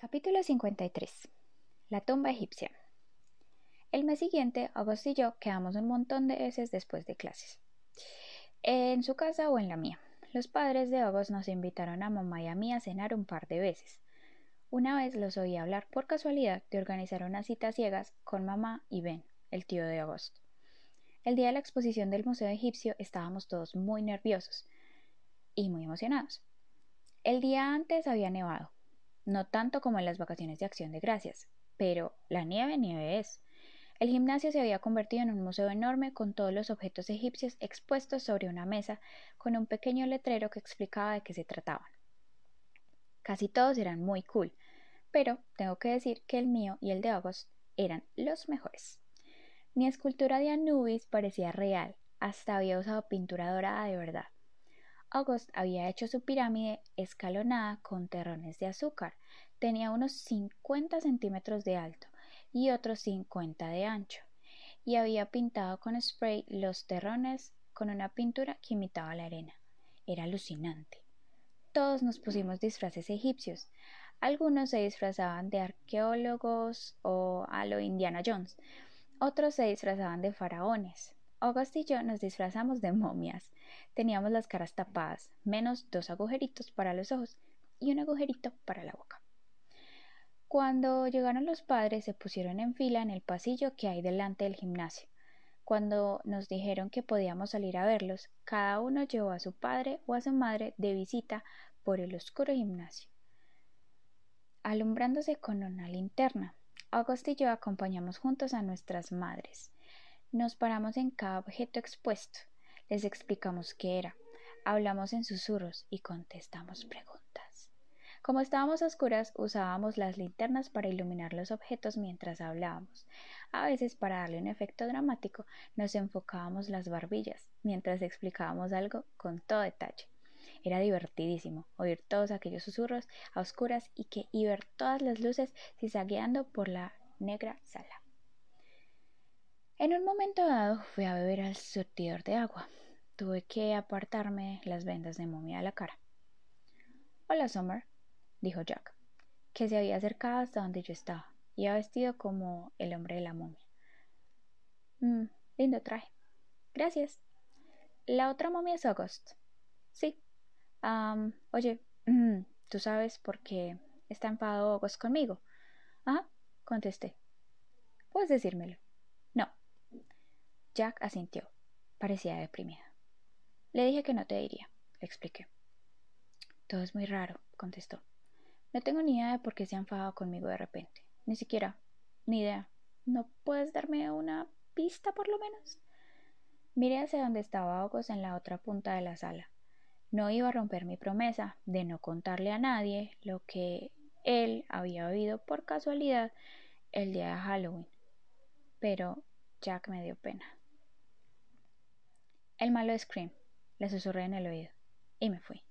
Capítulo 53. La tumba egipcia. El mes siguiente, August y yo quedamos un montón de veces después de clases. En su casa o en la mía. Los padres de August nos invitaron a mamá y a mí a cenar un par de veces. Una vez los oí hablar por casualidad de organizar unas citas ciegas con mamá y Ben, el tío de August. El día de la exposición del Museo Egipcio estábamos todos muy nerviosos y muy emocionados. El día antes había nevado, no tanto como en las vacaciones de acción de gracias, pero la nieve nieve es. El gimnasio se había convertido en un museo enorme con todos los objetos egipcios expuestos sobre una mesa con un pequeño letrero que explicaba de qué se trataban. Casi todos eran muy cool, pero tengo que decir que el mío y el de August eran los mejores. Mi escultura de Anubis parecía real, hasta había usado pintura dorada de verdad. August había hecho su pirámide escalonada con terrones de azúcar. Tenía unos 50 centímetros de alto y otros 50 de ancho, y había pintado con spray los terrones con una pintura que imitaba la arena. Era alucinante. Todos nos pusimos disfraces egipcios. Algunos se disfrazaban de arqueólogos o a lo Indiana Jones. Otros se disfrazaban de faraones. August y yo nos disfrazamos de momias. Teníamos las caras tapadas, menos dos agujeritos para los ojos y un agujerito para la boca. Cuando llegaron los padres se pusieron en fila en el pasillo que hay delante del gimnasio. Cuando nos dijeron que podíamos salir a verlos, cada uno llevó a su padre o a su madre de visita por el oscuro gimnasio. Alumbrándose con una linterna, August y yo acompañamos juntos a nuestras madres. Nos paramos en cada objeto expuesto, les explicamos qué era, hablamos en susurros y contestamos preguntas. Como estábamos a oscuras, usábamos las linternas para iluminar los objetos mientras hablábamos. A veces, para darle un efecto dramático, nos enfocábamos las barbillas mientras explicábamos algo con todo detalle. Era divertidísimo oír todos aquellos susurros a oscuras y, que, y ver todas las luces zigzagueando por la negra sala. En un momento dado fui a beber al surtidor de agua. Tuve que apartarme las vendas de momia de la cara. Hola, Summer, dijo Jack, que se había acercado hasta donde yo estaba, ha vestido como el hombre de la momia. Mm, lindo traje. Gracias. La otra momia es August. Sí. oye, mm, ¿tú sabes por qué está enfadado August conmigo? Ah, contesté. Puedes decírmelo. Jack asintió. Parecía deprimida. Le dije que no te diría, le expliqué. Todo es muy raro, contestó. No tengo ni idea de por qué se ha enfadado conmigo de repente. Ni siquiera. Ni idea. ¿No puedes darme una pista por lo menos? Miré hacia donde estaba August en la otra punta de la sala. No iba a romper mi promesa de no contarle a nadie lo que él había oído por casualidad el día de Halloween. Pero Jack me dio pena. El malo Scream, le susurré en el oído, y me fui.